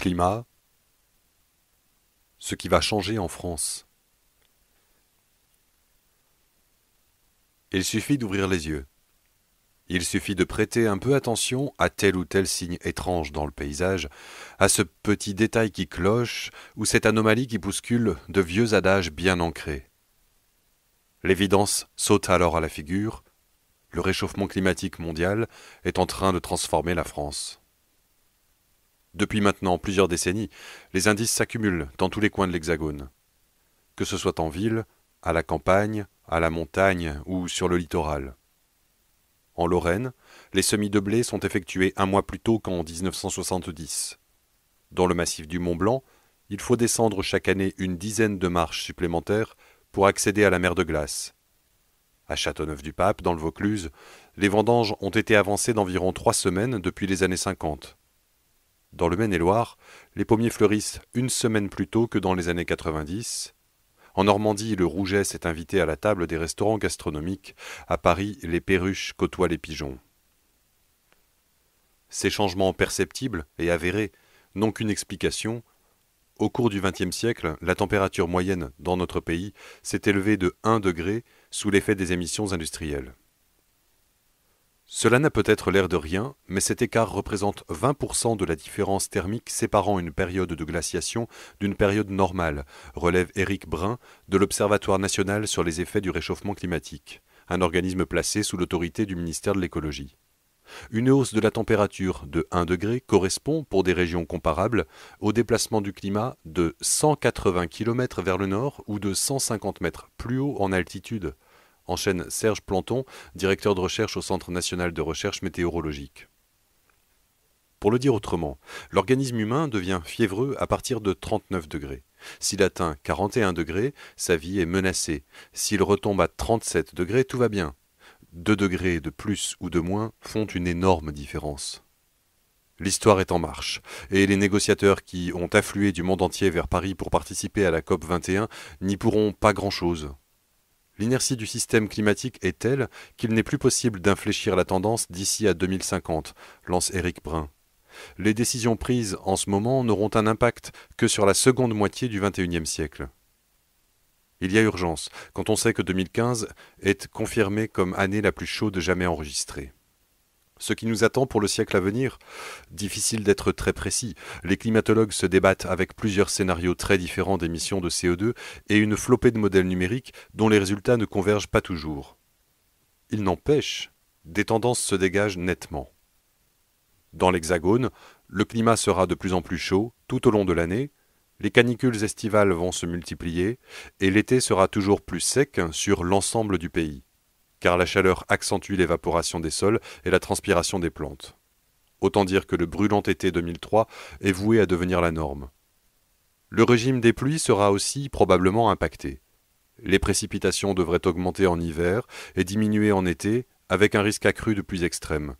Climat, ce qui va changer en France. Il suffit d'ouvrir les yeux. Il suffit de prêter un peu attention à tel ou tel signe étrange dans le paysage, à ce petit détail qui cloche ou cette anomalie qui bouscule de vieux adages bien ancrés. L'évidence saute alors à la figure, le réchauffement climatique mondial est en train de transformer la France. Depuis maintenant plusieurs décennies, les indices s'accumulent dans tous les coins de l'Hexagone. Que ce soit en ville, à la campagne, à la montagne ou sur le littoral. En Lorraine, les semis de blé sont effectués un mois plus tôt qu'en 1970. Dans le massif du Mont Blanc, il faut descendre chaque année une dizaine de marches supplémentaires pour accéder à la mer de glace. À Châteauneuf-du-Pape, dans le Vaucluse, les vendanges ont été avancées d'environ trois semaines depuis les années 50. Dans le Maine-et-Loire, les pommiers fleurissent une semaine plus tôt que dans les années 90, en Normandie, le rouget s'est invité à la table des restaurants gastronomiques. À Paris, les perruches côtoient les pigeons. Ces changements perceptibles et avérés n'ont qu'une explication. Au cours du XXe siècle, la température moyenne dans notre pays s'est élevée de 1 degré sous l'effet des émissions industrielles. Cela n'a peut-être l'air de rien, mais cet écart représente 20% de la différence thermique séparant une période de glaciation d'une période normale, relève Éric Brun de l'Observatoire national sur les effets du réchauffement climatique, un organisme placé sous l'autorité du ministère de l'écologie. Une hausse de la température de 1 degré correspond, pour des régions comparables, au déplacement du climat de 180 km vers le nord ou de 150 mètres plus haut en altitude enchaîne Serge Planton, directeur de recherche au Centre national de recherche météorologique. Pour le dire autrement, l'organisme humain devient fiévreux à partir de 39 degrés. S'il atteint 41 degrés, sa vie est menacée. S'il retombe à 37 degrés, tout va bien. 2 degrés de plus ou de moins font une énorme différence. L'histoire est en marche, et les négociateurs qui ont afflué du monde entier vers Paris pour participer à la COP 21 n'y pourront pas grand-chose. L'inertie du système climatique est telle qu'il n'est plus possible d'infléchir la tendance d'ici à 2050, lance Éric Brun. Les décisions prises en ce moment n'auront un impact que sur la seconde moitié du XXIe siècle. Il y a urgence, quand on sait que 2015 est confirmée comme année la plus chaude jamais enregistrée ce qui nous attend pour le siècle à venir Difficile d'être très précis. Les climatologues se débattent avec plusieurs scénarios très différents d'émissions de CO2 et une flopée de modèles numériques dont les résultats ne convergent pas toujours. Il n'empêche, des tendances se dégagent nettement. Dans l'Hexagone, le climat sera de plus en plus chaud tout au long de l'année, les canicules estivales vont se multiplier et l'été sera toujours plus sec sur l'ensemble du pays car la chaleur accentue l'évaporation des sols et la transpiration des plantes. Autant dire que le brûlant été 2003 est voué à devenir la norme. Le régime des pluies sera aussi probablement impacté. Les précipitations devraient augmenter en hiver et diminuer en été, avec un risque accru de pluies extrêmes,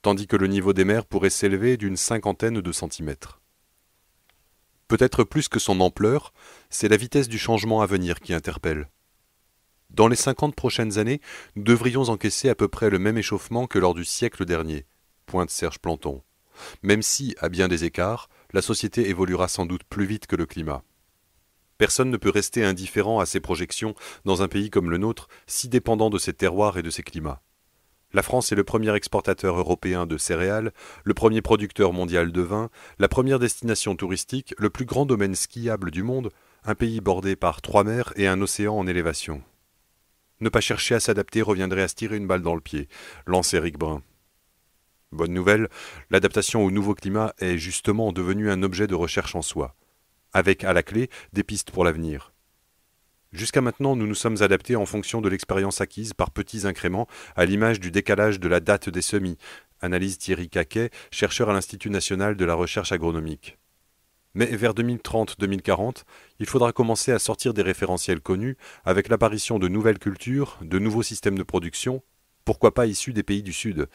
tandis que le niveau des mers pourrait s'élever d'une cinquantaine de centimètres. Peut-être plus que son ampleur, c'est la vitesse du changement à venir qui interpelle. Dans les cinquante prochaines années, nous devrions encaisser à peu près le même échauffement que lors du siècle dernier, pointe Serge Planton, même si, à bien des écarts, la société évoluera sans doute plus vite que le climat. Personne ne peut rester indifférent à ces projections dans un pays comme le nôtre, si dépendant de ses terroirs et de ses climats. La France est le premier exportateur européen de céréales, le premier producteur mondial de vin, la première destination touristique, le plus grand domaine skiable du monde, un pays bordé par trois mers et un océan en élévation. Ne pas chercher à s'adapter reviendrait à se tirer une balle dans le pied, lance Eric Brun. Bonne nouvelle, l'adaptation au nouveau climat est justement devenue un objet de recherche en soi, avec à la clé des pistes pour l'avenir. Jusqu'à maintenant, nous nous sommes adaptés en fonction de l'expérience acquise par petits incréments, à l'image du décalage de la date des semis, analyse Thierry Caquet, chercheur à l'Institut national de la recherche agronomique. Mais vers 2030-2040, il faudra commencer à sortir des référentiels connus avec l'apparition de nouvelles cultures, de nouveaux systèmes de production, pourquoi pas issus des pays du Sud.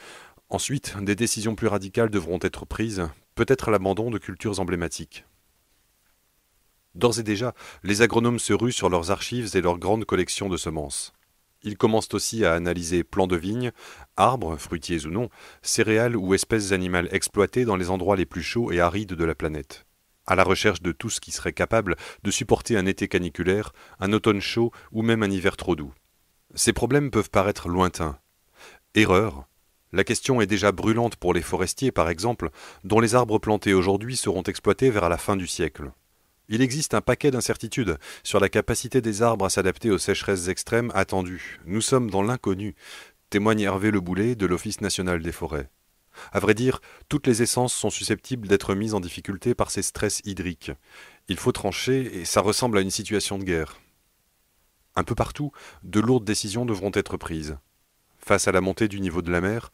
Ensuite, des décisions plus radicales devront être prises, peut-être l'abandon de cultures emblématiques. D'ores et déjà, les agronomes se ruent sur leurs archives et leurs grandes collections de semences. Ils commencent aussi à analyser plants de vignes, arbres, fruitiers ou non, céréales ou espèces animales exploitées dans les endroits les plus chauds et arides de la planète. À la recherche de tout ce qui serait capable de supporter un été caniculaire, un automne chaud ou même un hiver trop doux. Ces problèmes peuvent paraître lointains. Erreur. La question est déjà brûlante pour les forestiers, par exemple, dont les arbres plantés aujourd'hui seront exploités vers la fin du siècle. Il existe un paquet d'incertitudes sur la capacité des arbres à s'adapter aux sécheresses extrêmes attendues. Nous sommes dans l'inconnu, témoigne Hervé Le Boulet de l'Office national des forêts. À vrai dire, toutes les essences sont susceptibles d'être mises en difficulté par ces stress hydriques. Il faut trancher et ça ressemble à une situation de guerre. Un peu partout, de lourdes décisions devront être prises. Face à la montée du niveau de la mer,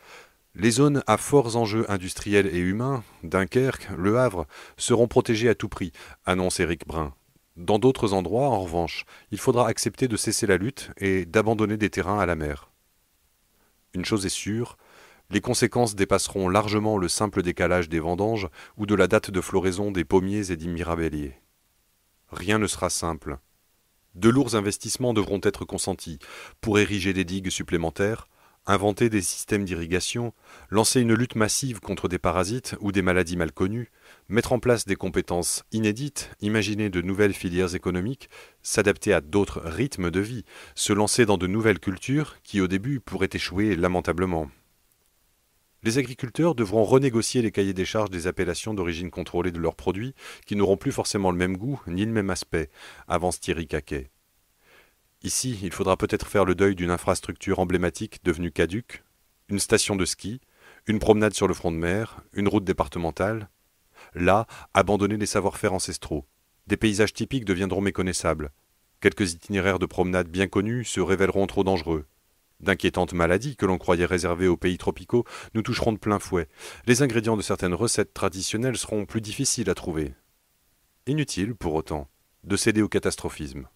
les zones à forts enjeux industriels et humains, Dunkerque, Le Havre, seront protégées à tout prix, annonce Éric Brun. Dans d'autres endroits, en revanche, il faudra accepter de cesser la lutte et d'abandonner des terrains à la mer. Une chose est sûre, les conséquences dépasseront largement le simple décalage des vendanges ou de la date de floraison des pommiers et des mirabelliers. Rien ne sera simple. De lourds investissements devront être consentis pour ériger des digues supplémentaires, inventer des systèmes d'irrigation, lancer une lutte massive contre des parasites ou des maladies mal connues, mettre en place des compétences inédites, imaginer de nouvelles filières économiques, s'adapter à d'autres rythmes de vie, se lancer dans de nouvelles cultures qui au début pourraient échouer lamentablement. Les agriculteurs devront renégocier les cahiers des charges des appellations d'origine contrôlée de leurs produits, qui n'auront plus forcément le même goût ni le même aspect, avance Thierry Caquet. Ici, il faudra peut-être faire le deuil d'une infrastructure emblématique devenue caduque, une station de ski, une promenade sur le front de mer, une route départementale. Là, abandonner les savoir-faire ancestraux. Des paysages typiques deviendront méconnaissables. Quelques itinéraires de promenade bien connus se révéleront trop dangereux. D'inquiétantes maladies que l'on croyait réservées aux pays tropicaux nous toucheront de plein fouet. Les ingrédients de certaines recettes traditionnelles seront plus difficiles à trouver. Inutile, pour autant, de céder au catastrophisme.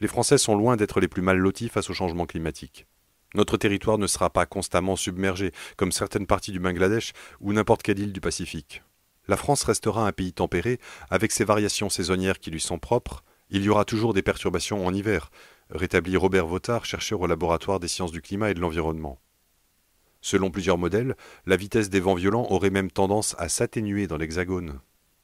Les Français sont loin d'être les plus mal lotis face au changement climatique. Notre territoire ne sera pas constamment submergé, comme certaines parties du Bangladesh ou n'importe quelle île du Pacifique. La France restera un pays tempéré, avec ses variations saisonnières qui lui sont propres. Il y aura toujours des perturbations en hiver, rétablit Robert Vautard, chercheur au laboratoire des sciences du climat et de l'environnement. Selon plusieurs modèles, la vitesse des vents violents aurait même tendance à s'atténuer dans l'Hexagone.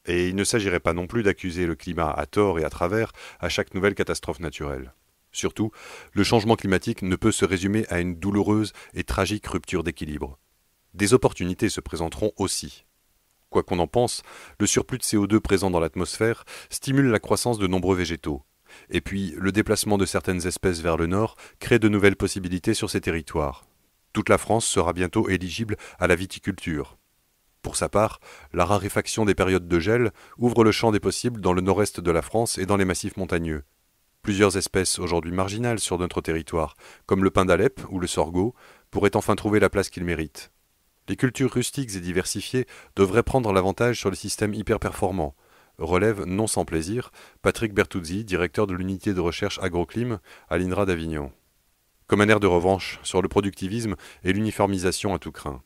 Et il ne s'agirait pas non plus d'accuser le climat à tort et à travers à chaque nouvelle catastrophe naturelle. Surtout, le changement climatique ne peut se résumer à une douloureuse et tragique rupture d'équilibre. Des opportunités se présenteront aussi. Quoi qu'on en pense, le surplus de CO2 présent dans l'atmosphère stimule la croissance de nombreux végétaux. Et puis, le déplacement de certaines espèces vers le nord crée de nouvelles possibilités sur ces territoires. Toute la France sera bientôt éligible à la viticulture. Pour sa part, la raréfaction des périodes de gel ouvre le champ des possibles dans le nord-est de la France et dans les massifs montagneux. Plusieurs espèces aujourd'hui marginales sur notre territoire, comme le pin d'Alep ou le sorgho, pourraient enfin trouver la place qu'ils méritent. Les cultures rustiques et diversifiées devraient prendre l'avantage sur les systèmes hyper performants, relève non sans plaisir Patrick Bertuzzi, directeur de l'unité de recherche agroclim à l'INRA d'Avignon. Comme un air de revanche sur le productivisme et l'uniformisation à tout craint.